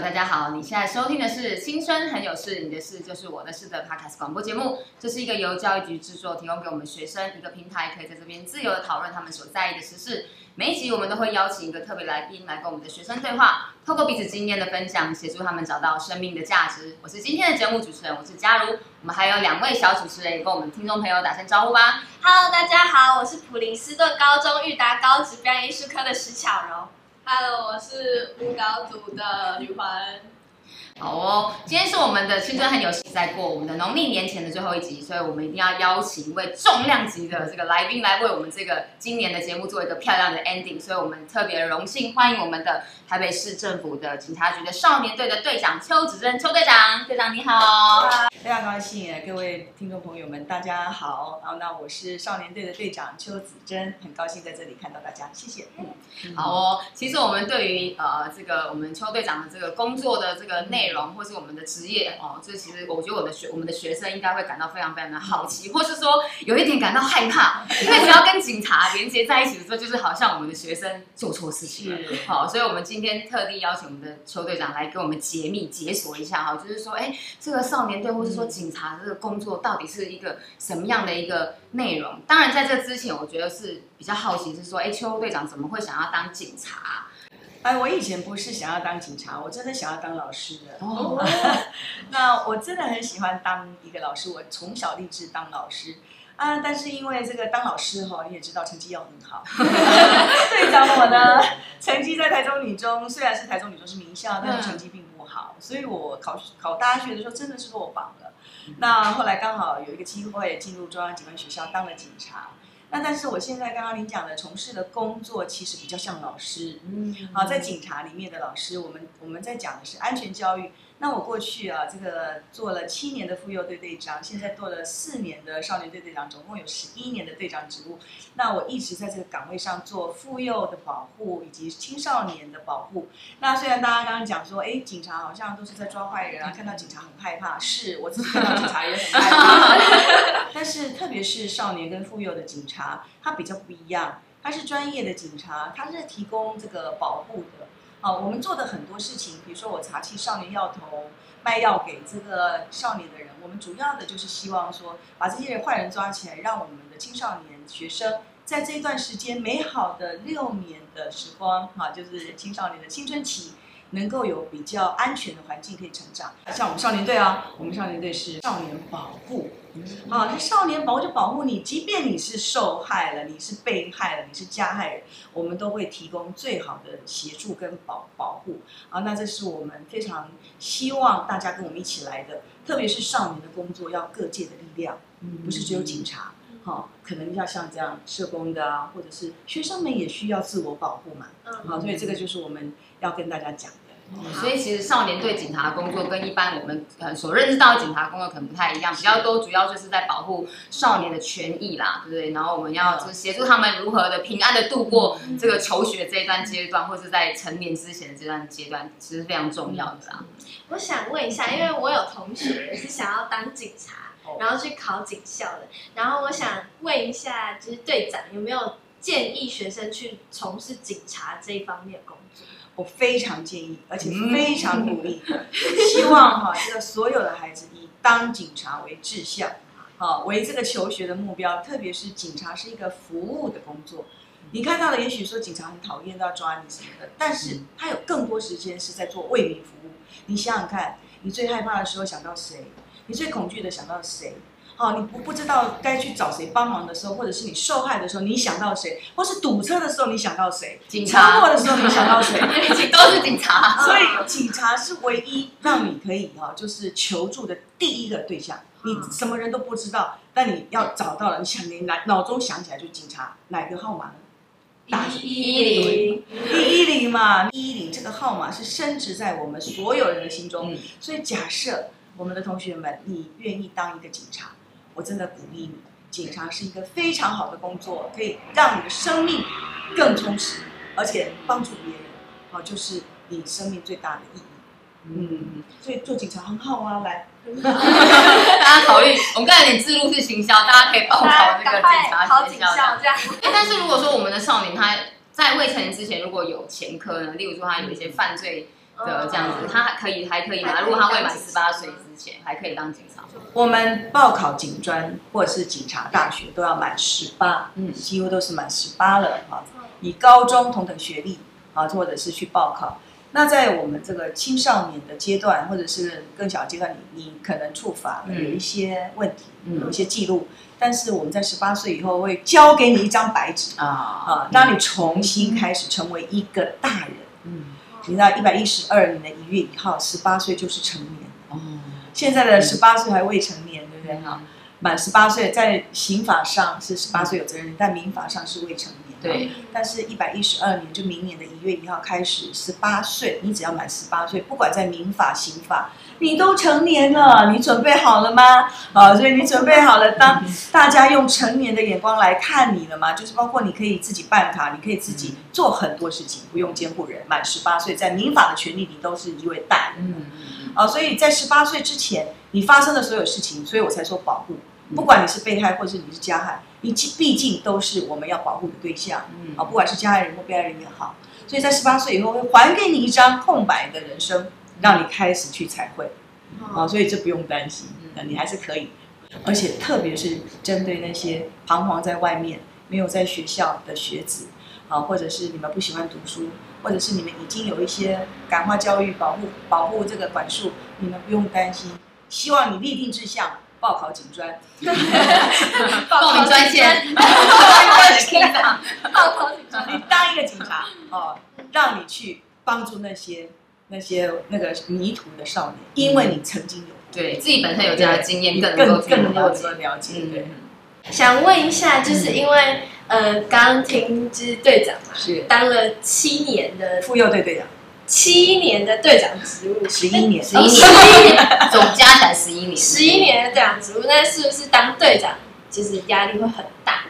大家好！你现在收听的是《青春很有事，你的事就是我的事》的 Podcast 广播节目。这是一个由教育局制作，提供给我们学生一个平台，可以在这边自由的讨论他们所在意的时事。每一集我们都会邀请一个特别来宾来跟我们的学生对话，透过彼此经验的分享，协助他们找到生命的价值。我是今天的节目主持人，我是佳如。我们还有两位小主持人，也跟我们听众朋友打声招呼吧。Hello，大家好，我是普林斯顿高中育达高职表演艺术科的石巧柔。Hello，我是舞蹈组的吕环。好哦，今天是我们的青春很有戏，在过我们的农历年前的最后一集，所以我们一定要邀请一位重量级的这个来宾来为我们这个今年的节目做一个漂亮的 ending。所以我们特别荣幸欢迎我们的台北市政府的警察局的少年队的队长邱子珍邱队长，队长你好，非常高兴，各位听众朋友们大家好，然后那我是少年队的队长邱子珍，很高兴在这里看到大家，谢谢。嗯，好哦，其实我们对于呃这个我们邱队长的这个工作的这个内容。内容或是我们的职业哦，这其实我觉得我的学我们的学生应该会感到非常非常的好奇，或是说有一点感到害怕，因为只要跟警察连接在一起的时候，就是好像我们的学生做错事情了。好，所以我们今天特地邀请我们的邱队长来给我们解密解锁一下哈，就是说，哎，这个少年队或是说警察这个工作到底是一个什么样的一个内容？当然，在这之前，我觉得是比较好奇，是说，哎，邱队长怎么会想要当警察？哎，我以前不是想要当警察，我真的想要当老师的。哦，那我真的很喜欢当一个老师，我从小立志当老师啊。但是因为这个当老师哈，你也知道成绩要很好。队长我呢，成绩在台中女中，虽然是台中女中是名校，但是成绩并不好，所以我考考大学的时候真的是落榜了。那后来刚好有一个机会进入中央警官学校当了警察。那但是我现在刚刚您讲的从事的工作其实比较像老师，嗯，好，在警察里面的老师，我们我们在讲的是安全教育。那我过去啊，这个做了七年的妇幼队队长，现在做了四年的少年队队长，总共有十一年的队长职务。那我一直在这个岗位上做妇幼的保护以及青少年的保护。那虽然大家刚刚讲说，哎，警察好像都是在抓坏人啊，看到警察很害怕，是我自己看到警察也很害怕。但是特别是少年跟妇幼的警察，他比较不一样，他是专业的警察，他是提供这个保护的。好，我们做的很多事情，比如说我查缉少年要头，卖药给这个少年的人，我们主要的就是希望说，把这些坏人抓起来，让我们的青少年学生在这一段时间美好的六年的时光，哈，就是青少年的青春期，能够有比较安全的环境可以成长。像我们少年队啊，我们少年队是少年保护。啊，这少年保护就保护你，即便你是受害了，你是被害了，你是加害人，我们都会提供最好的协助跟保保护。啊，那这是我们非常希望大家跟我们一起来的，特别是少年的工作要各界的力量，不是只有警察，好，可能要像这样社工的啊，或者是学生们也需要自我保护嘛。嗯好，所以这个就是我们要跟大家讲。嗯、所以其实少年队警察的工作跟一般我们呃所认知到的警察工作可能不太一样，比较多主要就是在保护少年的权益啦，对不对？然后我们要就是协助他们如何的平安的度过这个求学这一段阶段，或是在成年之前的这段阶段，其实非常重要的啦。我想问一下，因为我有同学是想要当警察，然后去考警校的，然后我想问一下，就是队长有没有建议学生去从事警察这一方面的工作？我非常建议，而且非常鼓励，希望哈，这个所有的孩子以当警察为志向，好，为这个求学的目标。特别是警察是一个服务的工作，你看到的也许说警察很讨厌，都要抓你什么的，但是他有更多时间是在做为民服务。你想想看，你最害怕的时候想到谁？你最恐惧的想到谁？好，你不不知道该去找谁帮忙的时候，或者是你受害的时候，你想到谁？或是堵车的时候，你想到谁？警察。车祸的时候，你想到谁？都是警察。所以警察是唯一让你可以哈，就是求助的第一个对象。你什么人都不知道，但你要找到了，你想你脑脑中想起来就是警察，哪个号码呢？一一零一一零嘛，一一零这个号码是深植在我们所有人的心中。所以假设我们的同学们，你愿意当一个警察。我真的鼓励你，警察是一个非常好的工作，可以让你的生命更充实，而且帮助别人，好，就是你生命最大的意义。嗯，所以做警察很好啊，来，大家考虑，我们刚才有点置入式行销，大家可以报考这个警察学校这样。但是如果说我们的少年他在未成年之前如果有前科呢，例如说他有一些犯罪。的这样子，他还可以还可以吗？如果他未满十八岁之前，还可以当警察。我们报考警专或者是警察大学都要满十八，嗯，几乎都是满十八了哈。以高中同等学历啊，或者是去报考。那在我们这个青少年的阶段，或者是更小阶段，你你可能触法有一些问题，嗯、有一些记录。但是我们在十八岁以后会交给你一张白纸啊啊，让你重新开始成为一个大人。嗯，你知道一百一十二年的一月一号，十八岁就是成年。哦，现在的十八岁还未成年，对不对？哈，满十八岁在刑法上是十八岁有责任，但民法上是未成年。对，但是，一百一十二年就明年的一月一号开始，十八岁，你只要满十八岁，不管在民法、刑法，你都成年了。你准备好了吗？啊，所以你准备好了，当大家用成年的眼光来看你了吗？就是包括你可以自己办卡，你可以自己做很多事情，不用监护人。满十八岁，在民法的权利，你都是一位大人。嗯，啊，所以在十八岁之前，你发生的所有事情，所以我才说保护。不管你是被害，或者是你是加害，你毕竟都是我们要保护的对象。嗯，啊，不管是加害人或被害人也好，所以在十八岁以后会还给你一张空白的人生，让你开始去彩绘。啊，所以这不用担心，你还是可以。而且特别是针对那些彷徨在外面、没有在学校的学子，啊，或者是你们不喜欢读书，或者是你们已经有一些感化教育、保护保护这个管束，你们不用担心。希望你立定志向。报考警专，报名专线，报考警专，你当一个警察哦，让你去帮助那些那些那个迷途的少年，因为你曾经有对自己本身有这样的经验，更更更能够了解。对，想问一下，就是因为呃，刚听就是队长嘛，是。当了七年的妇幼队队长。七年的队长职务，十一年，十一年，总加起来十一年，十一年的队长职务，那是不是当队长其实压力会很大？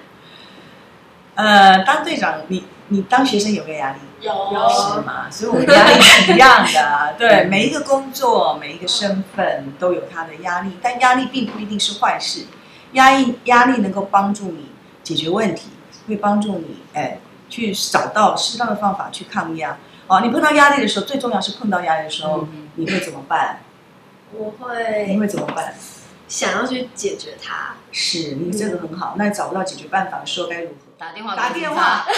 呃，当队长，你你当学生有没有压力？有，是吗？所以我们压力是一样的。对，每一个工作，每一个身份都有他的压力，但压力并不一定是坏事。压力压力能够帮助你解决问题，会帮助你哎去找到适当的方法去抗压。哦，你碰到压力的时候，最重要是碰到压力的时候，嗯、你会怎么办？我会。你会怎么办？想要去解决它。是，你这个很好。那找不到解决办法的时候该如何？打电话。打电话。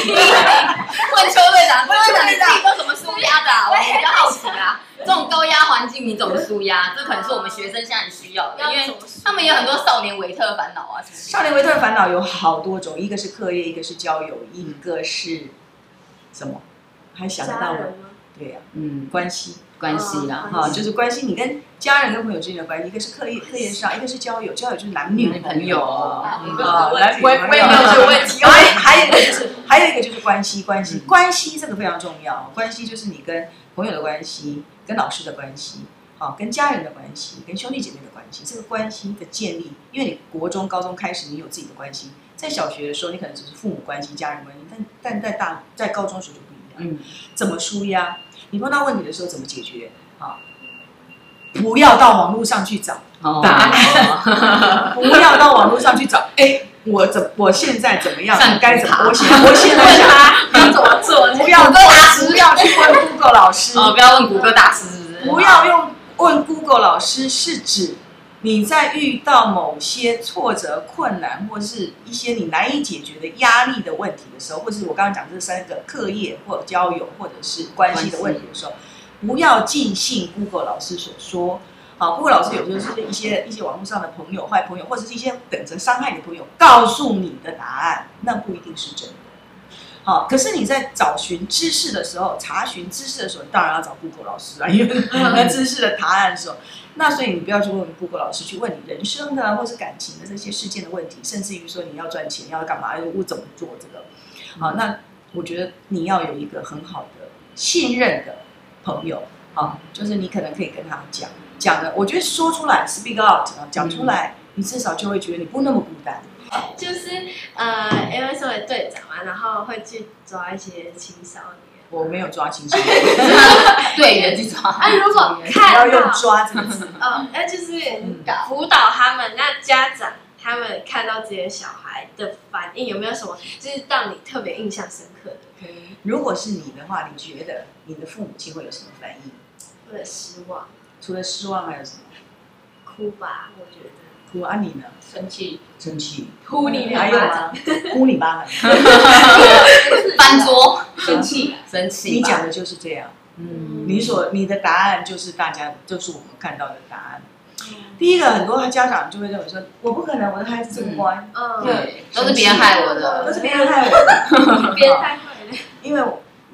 问邱队长，邱队长，你自己都怎么舒压的、啊？我比较好奇啊。这种高压环境，你怎么舒压？这可能是我们学生现在很需要的，因为他们有很多少年维特烦恼啊。少年维特烦恼有好多种，一个是课业，一个是交友，一个是。什么？还想得到我？对呀，嗯，关系关系啦，哈，就是关系。你跟家人跟朋友之间的关系，一个是课业课业上，一个是交友，交友就是男女朋友啊，男女朋友。我也没有这个问题。还还有一个就是，还有一个就是关系关系关系，这个非常重要。关系就是你跟朋友的关系，跟老师的关系，啊，跟家人的关系，跟兄弟姐妹的关系。这个关系的建立，因为你国中、高中开始，你有自己的关系。在小学的时候，你可能只是父母关系、家人关系，但但在大在高中时候就不一样。嗯，怎么纾压？你碰到问题的时候怎么解决？啊，不要到网络上去找答案，不要到网络上去找。哎，我怎我现在怎么样？该怎么？我现 我现在想要怎么做？不要大师，不要去问 Google 老师。哦，不要问谷歌大师。不要用问 Google 老师，是指。你在遇到某些挫折、困难，或是一些你难以解决的压力的问题的时候，或者是我刚刚讲这三个课业或交友或者是关系的问题的时候，不要尽信 Google 老师所说。好，Google 老师有时候是一些一些网络上的朋友、坏朋友，或者是一些等着伤害你的朋友告诉你的答案，那不一定是真的。好，可是你在找寻知识的时候，查询知识的时候，当然要找 Google 老师啊，因为那知识的答案的时候。那所以你不要去问 Google 老师，去问你人生的或是感情的这些事件的问题，甚至于说你要赚钱要干嘛，我怎么做这个？好，那我觉得你要有一个很好的信任的朋友，啊，就是你可能可以跟他讲讲的。我觉得说出来，speak out 啊，讲出来，你至少就会觉得你不那么孤单。就是呃，因为作为队长嘛，然后会去抓一些青少年。我没有抓青少年，队员去抓。啊，如果看到要用抓这个词，哦，那就是辅导他们。那家长他们看到这些小孩的反应有没有什么，就是让你特别印象深刻的？如果是你的话，你觉得你的父母亲会有什么反应？或者失望，除了失望还有什么？哭吧，我觉得。哭啊，你呢？生气，生气，呼你两还有巴掌。吗？呼你巴掌，翻桌，生气，生气。你讲的就是这样。嗯，你所你的答案就是大家就是我们看到的答案。第一个，很多家长就会认为说，我不可能，我的孩子这么乖，嗯，对，都是别人害我的，都是别人害我的，别人太坏了。因为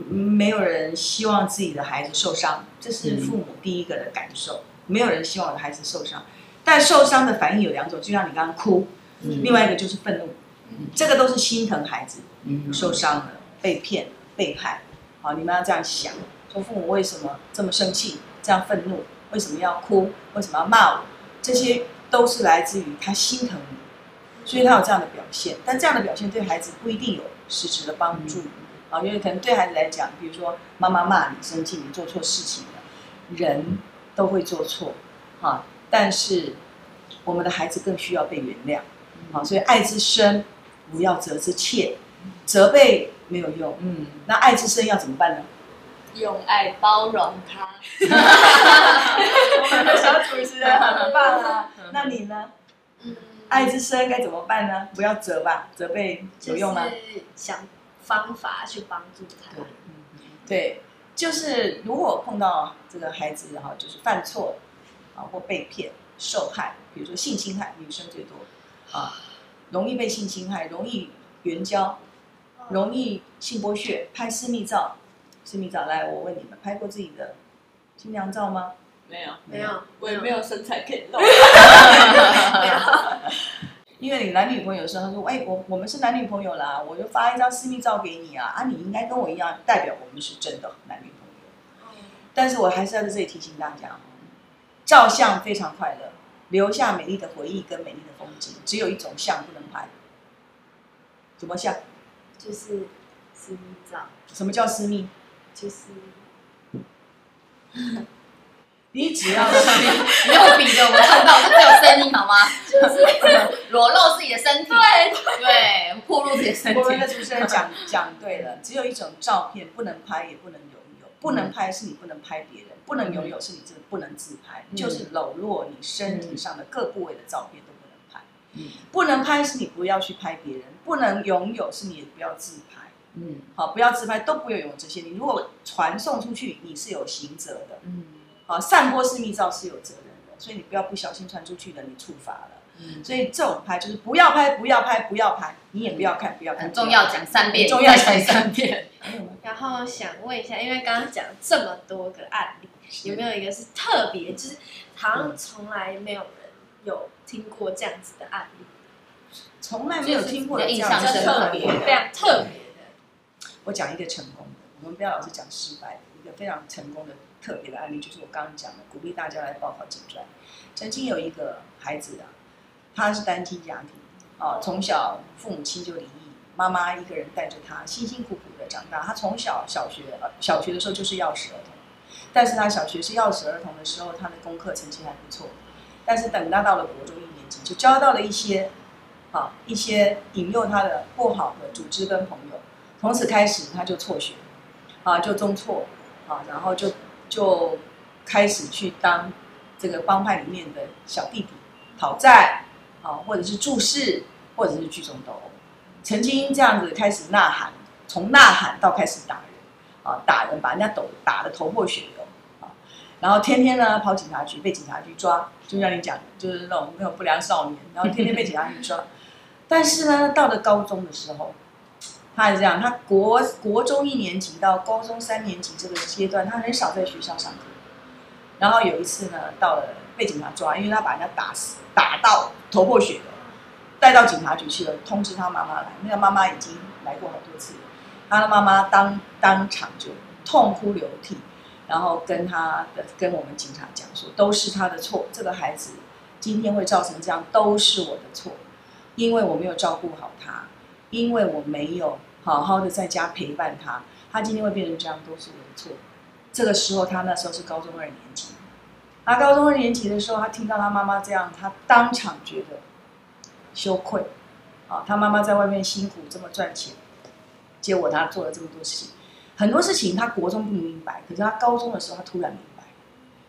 没有人希望自己的孩子受伤，这是父母第一个的感受。没有人希望我的孩子受伤，但受伤的反应有两种，就像你刚刚哭，另外一个就是愤怒，这个都是心疼孩子，受伤了、被骗、背叛。好，你们要这样想，说父母为什么这么生气、这样愤怒？为什么要哭？为什么要骂我？这些都是来自于他心疼你，所以他有这样的表现。但这样的表现对孩子不一定有实质的帮助。啊，因为可能对孩子来讲，比如说妈妈骂你、生气，你做错事情了，人都会做错，啊，但是我们的孩子更需要被原谅，好，所以爱之深，不要责之切，责备没有用，嗯，那爱之深要怎么办呢？用爱包容他。我们的小主持人很棒啊，那你呢？嗯，爱之深该怎么办呢？不要责吧，责备有用吗？就是想方法去帮助他。对，对，就是如果碰到这个孩子哈，就是犯错啊，或被骗、受害，比如说性侵害，女生最多啊，容易被性侵害，容易援交，容易性剥削，拍私密照。私密照，来，我问你们，拍过自己的新娘照吗？没有，没有，我也没有身材可以露。因为你男女朋友的时候，他说：“哎，我我们是男女朋友啦，我就发一张私密照给你啊，啊，你应该跟我一样，代表我们是真的男女朋友。”但是我还是要在这里提醒大家，照相非常快乐，留下美丽的回忆跟美丽的风景，只有一种相不能拍。什么相？就是私密照。什么叫私密？就是。你只要是你用比的，我们看到，这只有声音好吗？就是裸露自己的身体，对对，暴露自己的身体。我们的主持人讲讲对了，只有一种照片不能拍，也不能拥有。不能拍是你不能拍别人，不能拥有是你真的不能自拍，嗯、就是裸露你身体上的各部位的照片都不能拍。嗯，不能拍是你不要去拍别人，不能拥有是你也不要自拍。嗯，好，不要自拍，都不要拥有这些。你如果传送出去，你是有刑责的。嗯。好，散播私密照是有责任的，所以你不要不小心传出去的，你触法了。嗯，所以这种拍就是不要拍，不要拍，不要拍，你也不要看，不要看。很重要，讲三遍，重要讲三遍。然后想问一下，因为刚刚讲了这么多个案例，有没有一个是特别，就是好像从来没有人有听过这样子的案例，从来没有听过的印象深刻非常特别的。我讲一个成功的，我们不要老是讲失败的，一个非常成功的。特别的案例就是我刚刚讲的，鼓励大家来报考警专。曾经有一个孩子啊，他是单亲家庭，啊，从小父母亲就离异，妈妈一个人带着他，辛辛苦苦的长大。他从小小学小学的时候就是钥匙儿童，但是他小学是钥匙儿童的时候，他的功课成绩还不错。但是等他到了国中一年级，就交到了一些，啊，一些引诱他的不好的组织跟朋友，从此开始他就辍学，啊，就中辍，啊，然后就。就开始去当这个帮派里面的小弟弟，讨债啊，或者是助势，或者是聚众斗殴。曾经这样子开始呐喊，从呐喊到开始打人啊，打人把人家斗打得头破血流啊，然后天天呢跑警察局被警察局抓，就像你讲，就是那种那种不良少年，然后天天被警察局抓。但是呢，到了高中的时候。他是这样，他国国中一年级到高中三年级这个阶段，他很少在学校上课。然后有一次呢，到了被警察抓，因为他把人家打死，打到头破血流，带到警察局去了，通知他妈妈来。那个妈妈已经来过好多次了，他的妈妈当当场就痛哭流涕，然后跟他的跟我们警察讲说，都是他的错，这个孩子今天会造成这样，都是我的错，因为我没有照顾好他。因为我没有好好的在家陪伴他，他今天会变成这样，都是我的错。这个时候，他那时候是高中二年级。他高中二年级的时候，他听到他妈妈这样，他当场觉得羞愧。啊，他妈妈在外面辛苦这么赚钱，结果他做了这么多事情。很多事情他国中不明白，可是他高中的时候他突然明白，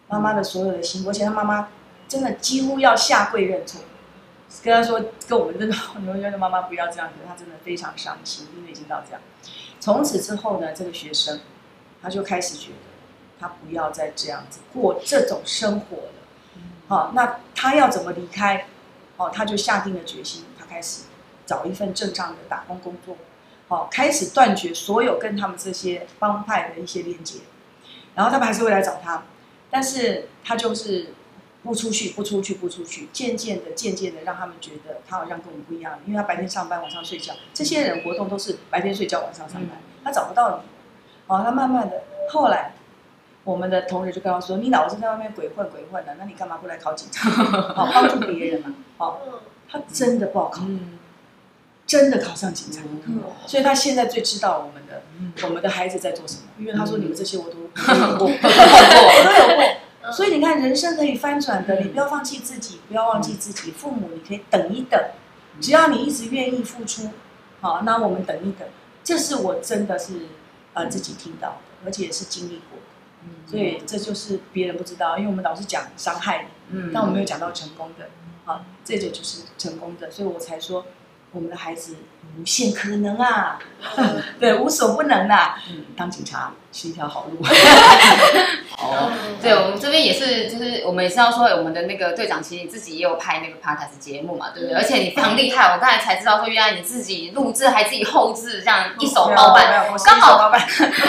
妈妈的所有的辛苦，而且他妈妈真的几乎要下跪认错，跟他说跟我们真的，我们觉得妈妈不要这样，可是他真的非常伤心，因为已经到这样。从此之后呢，这个学生他就开始觉得他不要再这样子过这种生活了。好，那他要怎么离开？哦，他就下定了决心，他开始找一份正常的打工工作。好，开始断绝所有跟他们这些帮派的一些连接。然后他们还是会来找他，但是他就是不出去，不出去，不出去。渐渐的，渐渐的，让他们觉得他好像跟我们不一样，因为他白天上班，晚上睡觉。这些人活动都是白天睡觉，晚上上班，他找不到你。哦，他慢慢的，后来。我们的同学就跟他说：“你老是在外面鬼混鬼混的，那你干嘛不来考警察？好 帮助别人嘛。好，他真的不好考，真的考上警察。所以他现在最知道我们的我们的孩子在做什么，因为他说你们这些我都 有过，我都有过。所以你看，人生可以翻转的，你不要放弃自己，不要忘记自己。父母，你可以等一等，只要你一直愿意付出。好，那我们等一等。这是我真的是呃自己听到的，而且也是经历过。”所以这就是别人不知道，因为我们老是讲伤害你，嗯，但我们没有讲到成功的，啊，这就就是成功的，所以我才说我们的孩子无限可能啊，嗯、对，无所不能啊，嗯，当警察是一条好路。哦，对，我们这边也是，就是我们也是要说，我们的那个队长其实自己也有拍那个 podcast 节目嘛，对不对？而且你非常厉害，我刚才才知道说，原来你自己录制还自己后置，这样一手包办，刚好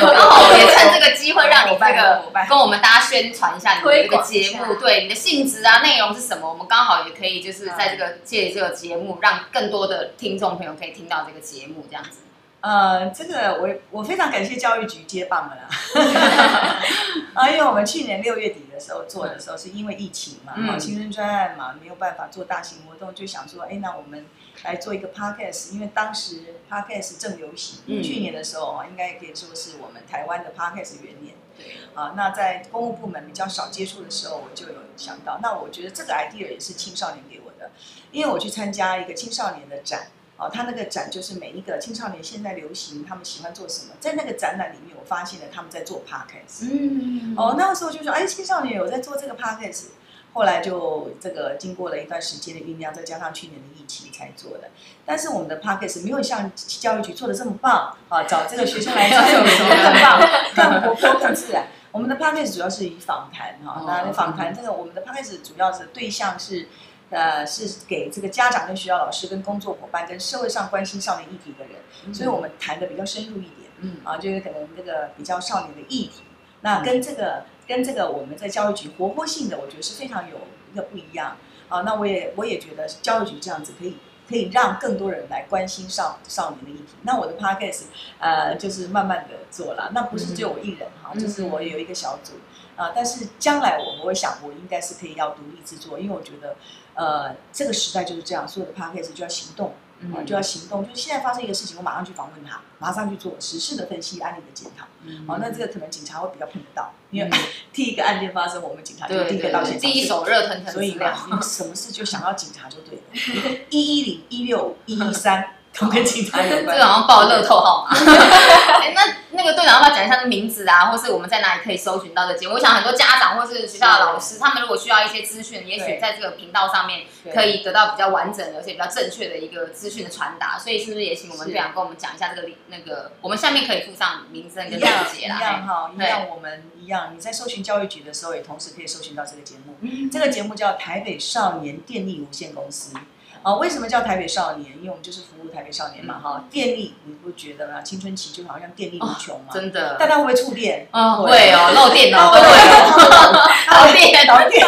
刚好也趁这个机会让你这个跟我们大家宣传一下你的这个节目，对你的性质啊，内容是什么？我们刚好也可以就是在这个借这个节目，让更多的听众朋友可以听到这个节目，这样子。呃，这个我我非常感谢教育局接棒了啦，啊，因为我们去年六月底的时候做的时候，是因为疫情嘛，嗯，青春专案嘛，没有办法做大型活动，就想说，哎，那我们来做一个 podcast，因为当时 podcast 正流行，嗯，去年的时候啊，应该也可以说是我们台湾的 podcast 元年，对，啊，那在公务部门比较少接触的时候，我就有想到，那我觉得这个 idea 也是青少年给我的，因为我去参加一个青少年的展。哦，他那个展就是每一个青少年现在流行，他们喜欢做什么？在那个展览里面，我发现了他们在做 podcast。嗯，哦，那个时候就说，哎，青少年有在做这个 podcast。后来就这个经过了一段时间的酝酿，再加上去年的疫情才做的。但是我们的 podcast 没有像教育局做的这么棒啊，找这个学生来做的时候更棒，更活泼、更自然。我们的 podcast 主要是以访谈哈，那访谈这个我们的 podcast 主要是对象是。呃，是给这个家长、跟学校老师、跟工作伙伴、跟社会上关心少年议题的人，嗯、所以我们谈的比较深入一点，嗯，啊，就是可能这个比较少年的议题，那跟这个、嗯、跟这个我们在教育局活泼性的，我觉得是非常有一个不一样，啊，那我也我也觉得教育局这样子可以可以让更多人来关心少少年的议题，那我的 podcast 呃就是慢慢的做了，那不是只有我一人哈，嗯、就是我有一个小组。啊！但是将来我们会想，我应该是可以要独立制作，因为我觉得，呃，这个时代就是这样，所有的 podcast 就要行动，啊，就要行动。就是现在发生一个事情，我马上去访问他，马上去做实事的分析、案例的检讨。好，那这个可能警察会比较碰得到，因为 第一个案件发生，我们警察就第一个到现场，第一手热腾腾，所以呢，你什么事就想要警察就对了。一一零一六一一三。跟警察有关，这个好像报乐透号码。哎，那那个队长要不要讲一下名字啊，或是我们在哪里可以搜寻到的节目？我想很多家长或是学校的老师，他们如果需要一些资讯，也许在这个频道上面可以得到比较完整而且比较正确的一个资讯的传达。所以是不是也请我们队长跟我们讲一下这个那个？我们下面可以附上名字跟链接啦。一样哈，一样我们一样。你在搜寻教育局的时候，也同时可以搜寻到这个节目。这个节目叫台北少年电力无限公司。啊，为什么叫台北少年？因为我们就是服务台北少年嘛，哈。电力，你不觉得吗？青春期就好像电力无穷嘛，真的。大家会不会触电？啊，会哦，漏电哦，对，导电，导电，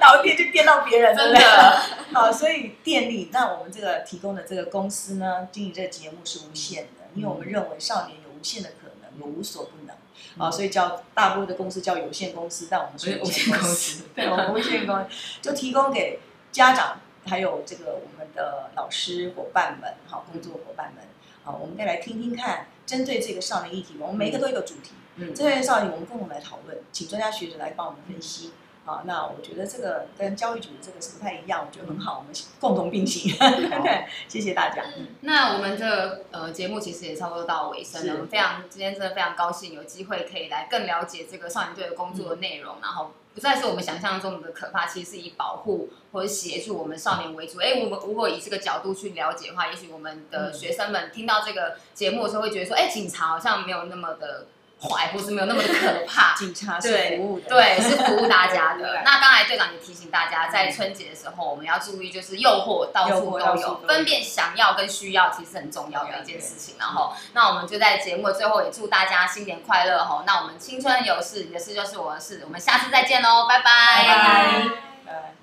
导电就电到别人，真的。好，所以电力，那我们这个提供的这个公司呢，经营这个节目是无限的，因为我们认为少年有无限的可能，有无所不能。啊，所以叫大部分的公司叫有限公司，但我们是有限公司，对，我们无限公司就提供给家长。还有这个我们的老师伙伴们，好，工作伙伴们，好，我们再来听听看，针对这个少年议题，我们每一个都有一个主题，嗯，针对少年我们共同来讨论，请专家学者来帮我们分析，啊，那我觉得这个跟教育局的这个是不太一样，我觉得很好，我们共同并行。对，谢谢大家。那我们这个呃节目其实也差不多到尾声了，我们非常今天真的非常高兴有机会可以来更了解这个少年队的工作的内容，嗯、然后不再是我们想象中的可怕，其实是以保护或者协助我们少年为主。哎，我们如果以这个角度去了解的话，也许我们的学生们听到这个节目的时候会觉得说，哎，警察好像没有那么的。坏，不是没有那么的可怕。警察是服务的，对，是服务大家的。那刚才队长也提醒大家，在春节的时候，我们要注意，就是诱惑到处都有，分辨想要跟需要，其实很重要的一件事情。然后，那我们就在节目的最后也祝大家新年快乐哈。那我们青春有事，你的事就是我的事，我们下次再见喽，拜拜。拜拜。